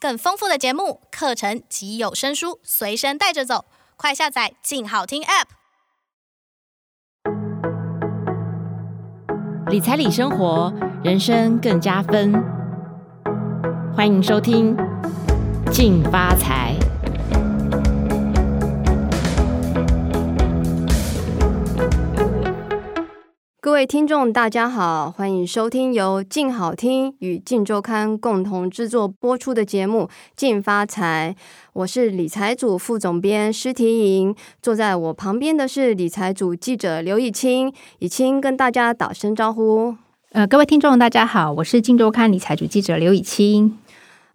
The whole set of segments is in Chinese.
更丰富的节目、课程及有声书随身带着走，快下载“静好听 ”App。理财理生活，人生更加分。欢迎收听《静发财》。各位听众，大家好，欢迎收听由静好听与静周刊共同制作播出的节目《静发财》。我是理财组副总编施婷莹，坐在我旁边的是理财组记者刘以清。以清跟大家打声招呼。呃，各位听众，大家好，我是静周刊理财组记者刘以清。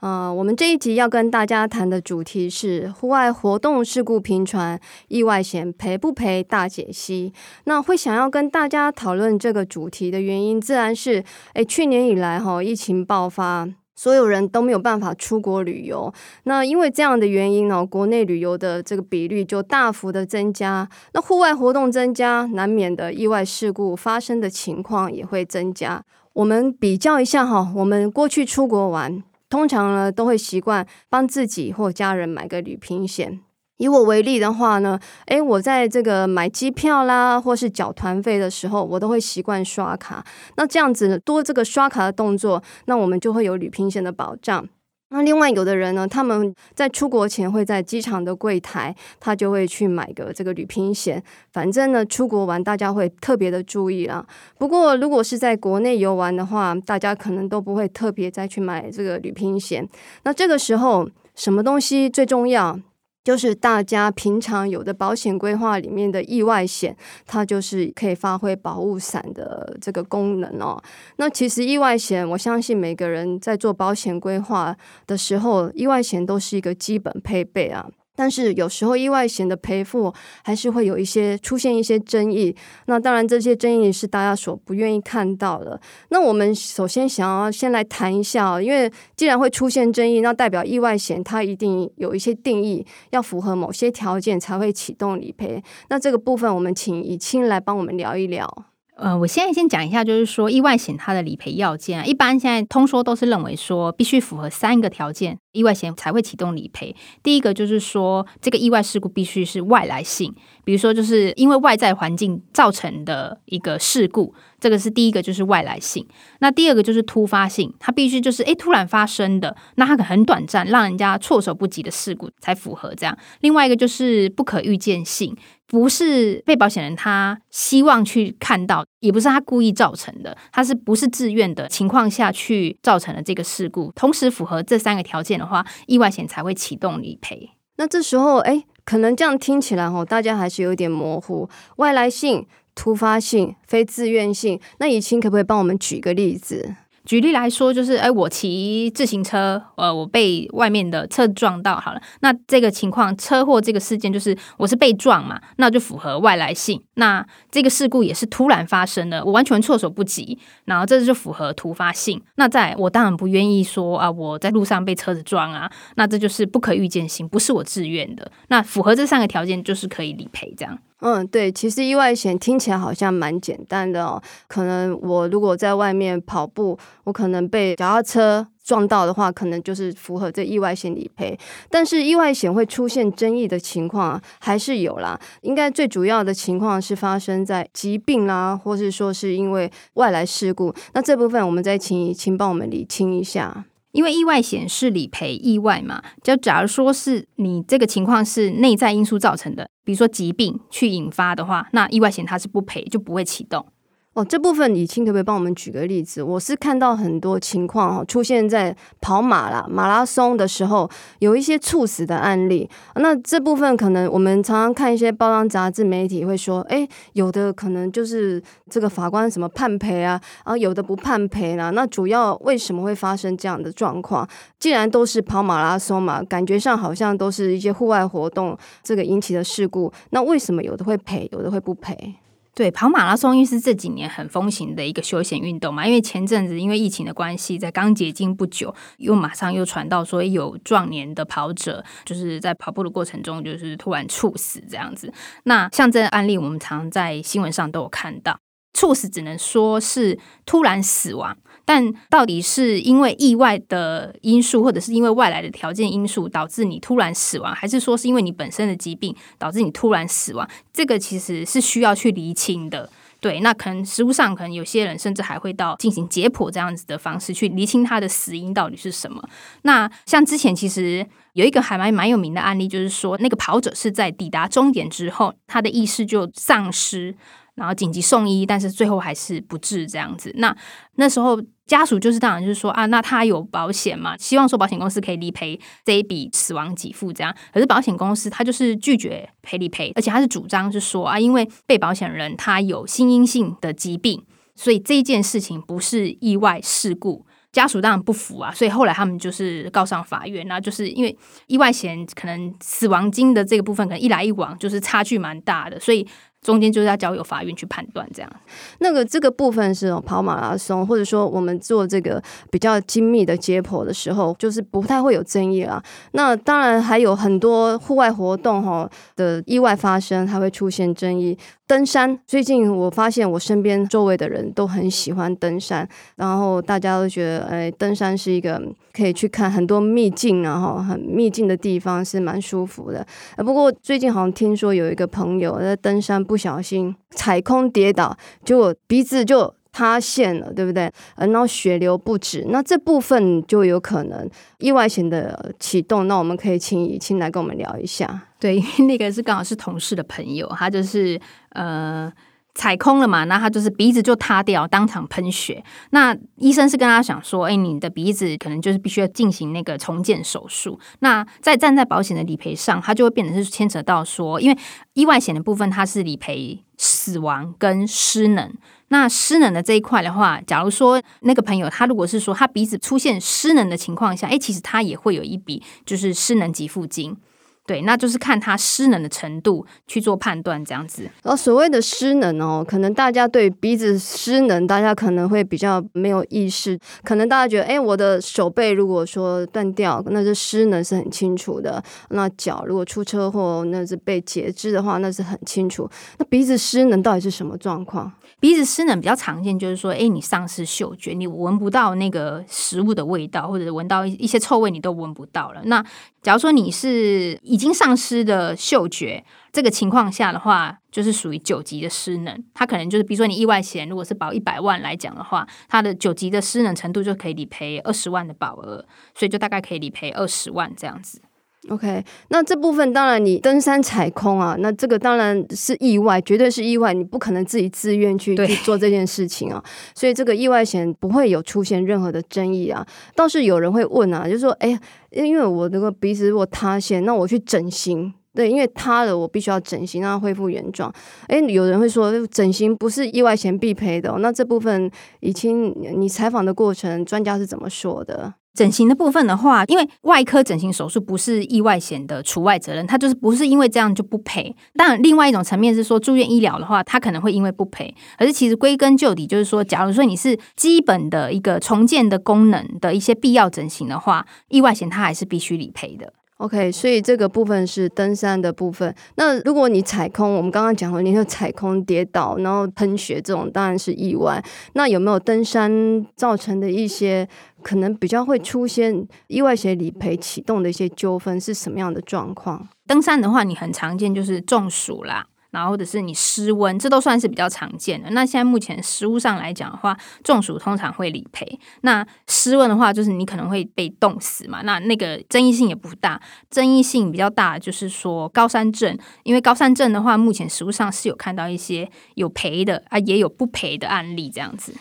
呃，我们这一集要跟大家谈的主题是户外活动事故频传，意外险赔不赔大解析。那会想要跟大家讨论这个主题的原因，自然是，诶，去年以来哈，疫情爆发，所有人都没有办法出国旅游。那因为这样的原因呢，国内旅游的这个比率就大幅的增加。那户外活动增加，难免的意外事故发生的情况也会增加。我们比较一下哈，我们过去出国玩。通常呢，都会习惯帮自己或家人买个旅行险。以我为例的话呢，诶，我在这个买机票啦，或是缴团费的时候，我都会习惯刷卡。那这样子多这个刷卡的动作，那我们就会有旅行险的保障。那另外有的人呢，他们在出国前会在机场的柜台，他就会去买个这个旅平险。反正呢，出国玩大家会特别的注意啊。不过如果是在国内游玩的话，大家可能都不会特别再去买这个旅平险。那这个时候，什么东西最重要？就是大家平常有的保险规划里面的意外险，它就是可以发挥保护伞的这个功能哦。那其实意外险，我相信每个人在做保险规划的时候，意外险都是一个基本配备啊。但是有时候意外险的赔付还是会有一些出现一些争议，那当然这些争议是大家所不愿意看到的。那我们首先想要先来谈一下，因为既然会出现争议，那代表意外险它一定有一些定义，要符合某些条件才会启动理赔。那这个部分我们请以清来帮我们聊一聊。呃，我现在先讲一下，就是说意外险它的理赔要件，一般现在通说都是认为说必须符合三个条件，意外险才会启动理赔。第一个就是说，这个意外事故必须是外来性，比如说就是因为外在环境造成的一个事故，这个是第一个，就是外来性。那第二个就是突发性，它必须就是诶突然发生的，那它可很短暂，让人家措手不及的事故才符合这样。另外一个就是不可预见性。不是被保险人他希望去看到，也不是他故意造成的，他是不是自愿的情况下去造成了这个事故？同时符合这三个条件的话，意外险才会启动理赔。那这时候，哎，可能这样听起来哦，大家还是有点模糊。外来性、突发性、非自愿性，那以清可不可以帮我们举个例子？举例来说，就是哎，我骑自行车，呃，我被外面的车撞到，好了，那这个情况，车祸这个事件，就是我是被撞嘛，那就符合外来性。那这个事故也是突然发生的，我完全措手不及，然后这就符合突发性。那在我当然不愿意说啊，我在路上被车子撞啊，那这就是不可预见性，不是我自愿的。那符合这三个条件，就是可以理赔这样。嗯，对，其实意外险听起来好像蛮简单的哦。可能我如果在外面跑步，我可能被脚踏车撞到的话，可能就是符合这意外险理赔。但是意外险会出现争议的情况还是有啦。应该最主要的情况是发生在疾病啦，或是说是因为外来事故。那这部分我们再请请帮我们理清一下。因为意外险是理赔意外嘛，就假如说是你这个情况是内在因素造成的，比如说疾病去引发的话，那意外险它是不赔，就不会启动。哦，这部分以清可不可以帮我们举个例子？我是看到很多情况哈，出现在跑马啦、马拉松的时候，有一些猝死的案例。那这部分可能我们常常看一些报章杂志媒体会说，哎，有的可能就是这个法官什么判赔啊，啊有的不判赔啦。那主要为什么会发生这样的状况？既然都是跑马拉松嘛，感觉上好像都是一些户外活动这个引起的事故，那为什么有的会赔，有的会不赔？对，跑马拉松因为是这几年很风行的一个休闲运动嘛，因为前阵子因为疫情的关系，在刚解禁不久，又马上又传到说有壮年的跑者就是在跑步的过程中就是突然猝死这样子。那像这个案例，我们常在新闻上都有看到，猝死只能说是突然死亡。但到底是因为意外的因素，或者是因为外来的条件因素导致你突然死亡，还是说是因为你本身的疾病导致你突然死亡？这个其实是需要去厘清的。对，那可能实物上可能有些人甚至还会到进行解剖这样子的方式去厘清他的死因到底是什么。那像之前其实有一个还蛮蛮有名的案例，就是说那个跑者是在抵达终点之后，他的意识就丧失。然后紧急送医，但是最后还是不治这样子。那那时候家属就是当然就是说啊，那他有保险嘛，希望说保险公司可以理赔这一笔死亡给付这样。可是保险公司他就是拒绝赔理赔，而且他是主张是说啊，因为被保险人他有心因性的疾病，所以这件事情不是意外事故。家属当然不服啊，所以后来他们就是告上法院。那就是因为意外险可能死亡金的这个部分可能一来一往就是差距蛮大的，所以。中间就是要交由法院去判断，这样。那个这个部分是跑马拉松，或者说我们做这个比较精密的解剖的时候，就是不太会有争议啦。那当然还有很多户外活动哈的意外发生，还会出现争议。登山，最近我发现我身边周围的人都很喜欢登山，然后大家都觉得，哎，登山是一个可以去看很多秘境，然后很秘境的地方是蛮舒服的。不过最近好像听说有一个朋友在登山不不小心踩空跌倒，结果鼻子就塌陷了，对不对？然后血流不止，那这部分就有可能意外险的启动。那我们可以请以清来跟我们聊一下。对，因为那个是刚好是同事的朋友，他就是呃踩空了嘛，那他就是鼻子就塌掉，当场喷血。那医生是跟他讲说，哎，你的鼻子可能就是必须要进行那个重建手术。那在站在保险的理赔上，他就会变成是牵扯到说，因为意外险的部分它是理赔死亡跟失能。那失能的这一块的话，假如说那个朋友他如果是说他鼻子出现失能的情况下，哎，其实他也会有一笔就是失能给付金。对，那就是看他失能的程度去做判断，这样子。然后所谓的失能哦，可能大家对鼻子失能，大家可能会比较没有意识。可能大家觉得，哎，我的手背如果说断掉，那是失能是很清楚的。那脚如果出车祸，那是被截肢的话，那是很清楚。那鼻子失能到底是什么状况？鼻子失能比较常见，就是说，哎，你丧失嗅觉，你闻不到那个食物的味道，或者闻到一些臭味，你都闻不到了。那假如说你是已经丧失的嗅觉，这个情况下的话，就是属于九级的失能。它可能就是，比如说你意外险，如果是保一百万来讲的话，它的九级的失能程度就可以理赔二十万的保额，所以就大概可以理赔二十万这样子。OK，那这部分当然你登山踩空啊，那这个当然是意外，绝对是意外，你不可能自己自愿去去做这件事情啊，所以这个意外险不会有出现任何的争议啊。倒是有人会问啊，就是说，哎，因为我那个鼻子如果塌陷，那我去整形，对，因为塌了，我必须要整形让它恢复原状。诶，有人会说整形不是意外险必赔的哦，那这部分已经你采访的过程，专家是怎么说的？整形的部分的话，因为外科整形手术不是意外险的除外责任，它就是不是因为这样就不赔。当然，另外一种层面是说住院医疗的话，它可能会因为不赔。可是其实归根究底，就是说，假如说你是基本的一个重建的功能的一些必要整形的话，意外险它还是必须理赔的。OK，所以这个部分是登山的部分。那如果你踩空，我们刚刚讲了，你有踩空跌倒，然后喷血这种，当然是意外。那有没有登山造成的一些可能比较会出现意外险理赔启动的一些纠纷是什么样的状况？登山的话，你很常见就是中暑啦。然后或者是你失温，这都算是比较常见的。那现在目前实务上来讲的话，中暑通常会理赔。那失温的话，就是你可能会被冻死嘛。那那个争议性也不大，争议性比较大就是说高山症，因为高山症的话，目前实务上是有看到一些有赔的啊，也有不赔的案例这样子。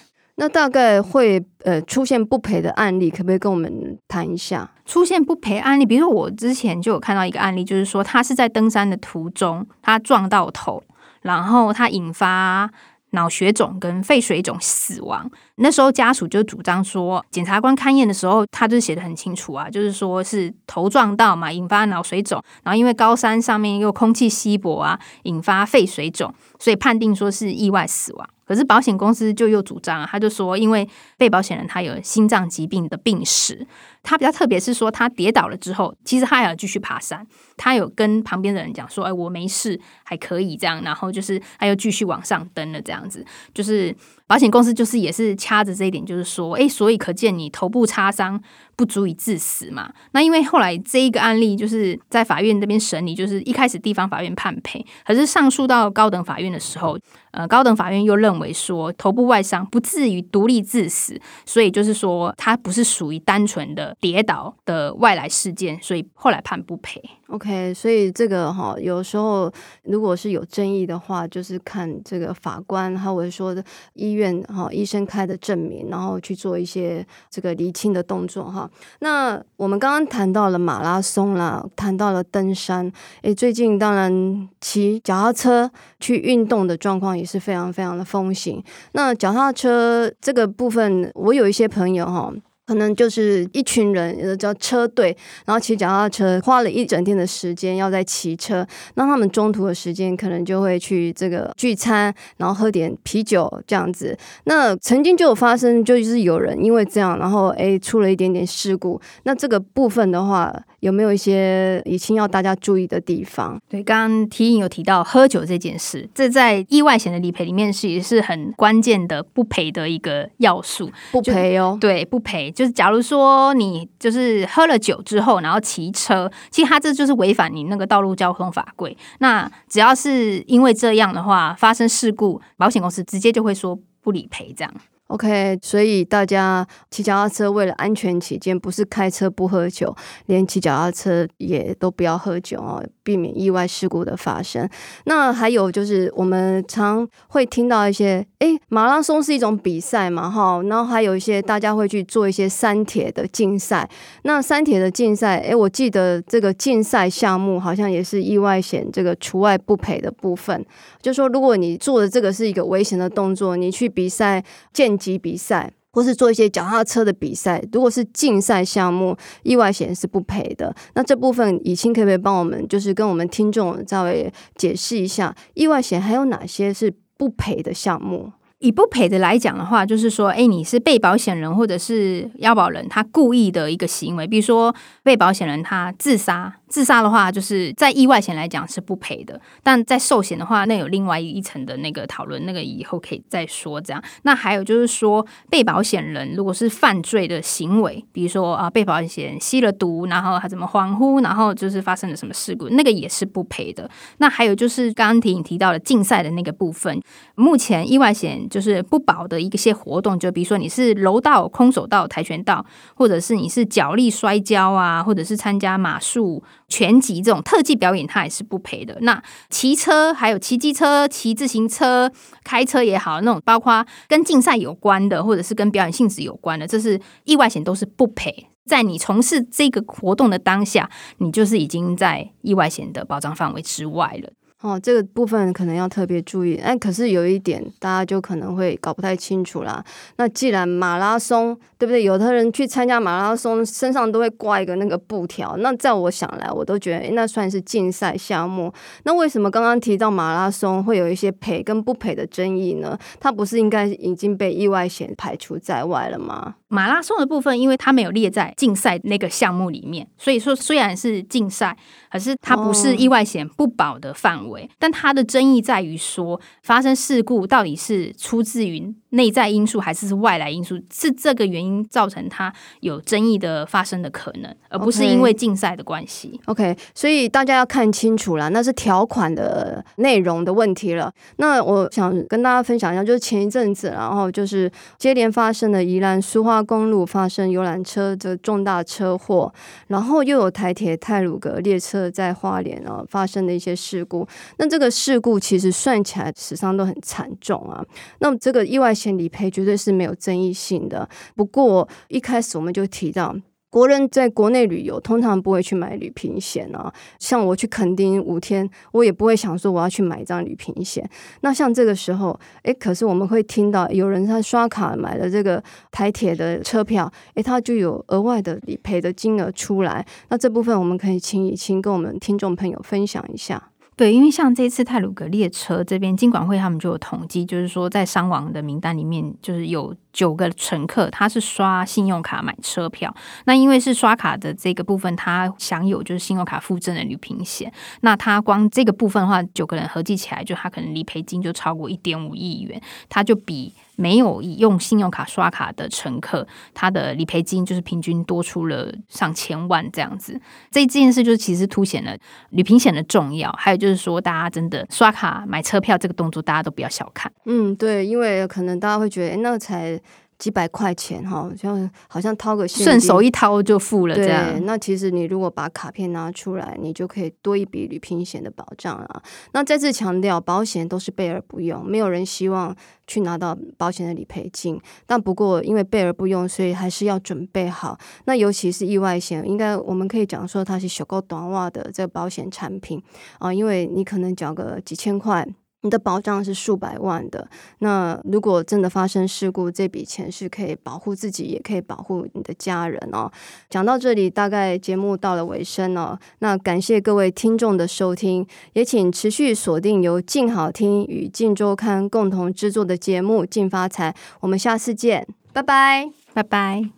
那大概会呃出现不赔的案例，可不可以跟我们谈一下？出现不赔案例，比如说我之前就有看到一个案例，就是说他是在登山的途中，他撞到头，然后他引发脑血肿跟肺水肿死亡。那时候家属就主张说，检察官勘验的时候，他就写得很清楚啊，就是说是头撞到嘛，引发脑水肿，然后因为高山上面又空气稀薄啊，引发肺水肿，所以判定说是意外死亡。可是保险公司就又主张，他就说，因为被保险人他有心脏疾病的病史，他比较特别是说，他跌倒了之后，其实他还要继续爬山。他有跟旁边的人讲说：“哎，我没事，还可以这样。”然后就是他又继续往上登了，这样子。就是保险公司就是也是掐着这一点，就是说：“哎，所以可见你头部擦伤不足以致死嘛。”那因为后来这一个案例就是在法院那边审理，就是一开始地方法院判赔，可是上诉到高等法院的时候，呃，高等法院又认为说头部外伤不至于独立致死，所以就是说它不是属于单纯的跌倒的外来事件，所以后来判不赔。OK，所以这个哈，有时候如果是有争议的话，就是看这个法官，还有说的医院哈，医生开的证明，然后去做一些这个厘清的动作哈。那我们刚刚谈到了马拉松啦，谈到了登山，诶，最近当然骑脚踏车去运动的状况也是非常非常的风行。那脚踏车这个部分，我有一些朋友哈。可能就是一群人，叫车队，然后骑脚踏车，花了一整天的时间要在骑车。那他们中途的时间，可能就会去这个聚餐，然后喝点啤酒这样子。那曾经就有发生，就是有人因为这样，然后诶出了一点点事故。那这个部分的话，有没有一些已经要大家注意的地方？对，刚刚提颖有提到喝酒这件事，这在意外险的理赔里面是也是很关键的不赔的一个要素。不赔哦，对，不赔。就是假如说你就是喝了酒之后，然后骑车，其实他这就是违反你那个道路交通法规。那只要是因为这样的话发生事故，保险公司直接就会说不理赔这样。OK，所以大家骑脚踏车为了安全起见，不是开车不喝酒，连骑脚踏车也都不要喝酒哦，避免意外事故的发生。那还有就是，我们常会听到一些，诶，马拉松是一种比赛嘛，哈，然后还有一些大家会去做一些三铁的竞赛。那三铁的竞赛，诶，我记得这个竞赛项目好像也是意外险这个除外不赔的部分。就说，如果你做的这个是一个危险的动作，你去比赛健级比赛，或是做一些脚踏车的比赛，如果是竞赛项目，意外险是不赔的。那这部分以清可不可以帮我们，就是跟我们听众稍微解释一下，意外险还有哪些是不赔的项目？以不赔的来讲的话，就是说，哎，你是被保险人或者是要保人，他故意的一个行为，比如说被保险人他自杀。自杀的话，就是在意外险来讲是不赔的，但在寿险的话，那有另外一层的那个讨论，那个以后可以再说。这样，那还有就是说，被保险人如果是犯罪的行为，比如说啊，被保险人吸了毒，然后他怎么恍惚，然后就是发生了什么事故，那个也是不赔的。那还有就是刚刚提提到了竞赛的那个部分，目前意外险就是不保的一些活动，就比如说你是柔道、空手道、跆拳道，或者是你是脚力、摔跤啊，或者是参加马术。拳击这种特技表演，它也是不赔的。那骑车，还有骑机车、骑自行车、开车也好，那种包括跟竞赛有关的，或者是跟表演性质有关的，这是意外险都是不赔。在你从事这个活动的当下，你就是已经在意外险的保障范围之外了。哦，这个部分可能要特别注意。哎，可是有一点，大家就可能会搞不太清楚啦。那既然马拉松，对不对？有的人去参加马拉松，身上都会挂一个那个布条。那在我想来，我都觉得，那算是竞赛项目。那为什么刚刚提到马拉松会有一些赔跟不赔的争议呢？它不是应该已经被意外险排除在外了吗？马拉松的部分，因为它没有列在竞赛那个项目里面，所以说虽然是竞赛，可是它不是意外险不保的范围。但它的争议在于说，发生事故到底是出自于内在因素还是是外来因素，是这个原因造成它有争议的发生的可能，而不是因为竞赛的关系。OK，所以大家要看清楚了，那是条款的内容的问题了。那我想跟大家分享一下，就是前一阵子，然后就是接连发生的宜兰苏花公路发生游览车的重大车祸，然后又有台铁泰鲁格列车在花莲啊发生的一些事故。那这个事故其实算起来死伤都很惨重啊。那么这个意外险理赔绝对是没有争议性的。不过一开始我们就提到。国人在国内旅游通常不会去买旅平险啊，像我去垦丁五天，我也不会想说我要去买一张旅平险。那像这个时候，诶，可是我们会听到有人他刷卡买了这个台铁的车票，诶，他就有额外的理赔的金额出来。那这部分我们可以请以清跟我们听众朋友分享一下。对，因为像这次泰鲁格列车这边，金管会他们就有统计，就是说在伤亡的名单里面，就是有九个乘客他是刷信用卡买车票，那因为是刷卡的这个部分，他享有就是信用卡附赠的旅平险。那他光这个部分的话，九个人合计起来，就他可能理赔金就超过一点五亿元，他就比没有用信用卡刷卡的乘客，他的理赔金就是平均多出了上千万这样子。这件事就是其实凸显了旅平险的重要，还有就是说大家真的刷卡买车票这个动作，大家都不要小看。嗯，对，因为可能大家会觉得，诶，那才。几百块钱哈，像好像掏个，顺手一掏就付了。这样，对，那其实你如果把卡片拿出来，你就可以多一笔旅平险的保障啊。那再次强调，保险都是备而不用，没有人希望去拿到保险的理赔金。但不过因为备而不用，所以还是要准备好。那尤其是意外险，应该我们可以讲说它是小高短袜的这个保险产品啊，因为你可能缴个几千块。你的保障是数百万的，那如果真的发生事故，这笔钱是可以保护自己，也可以保护你的家人哦。讲到这里，大概节目到了尾声哦。那感谢各位听众的收听，也请持续锁定由静好听与静周刊共同制作的节目《静发财》，我们下次见，拜拜，拜拜。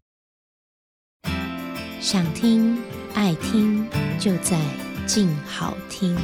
想听爱听，就在静好听。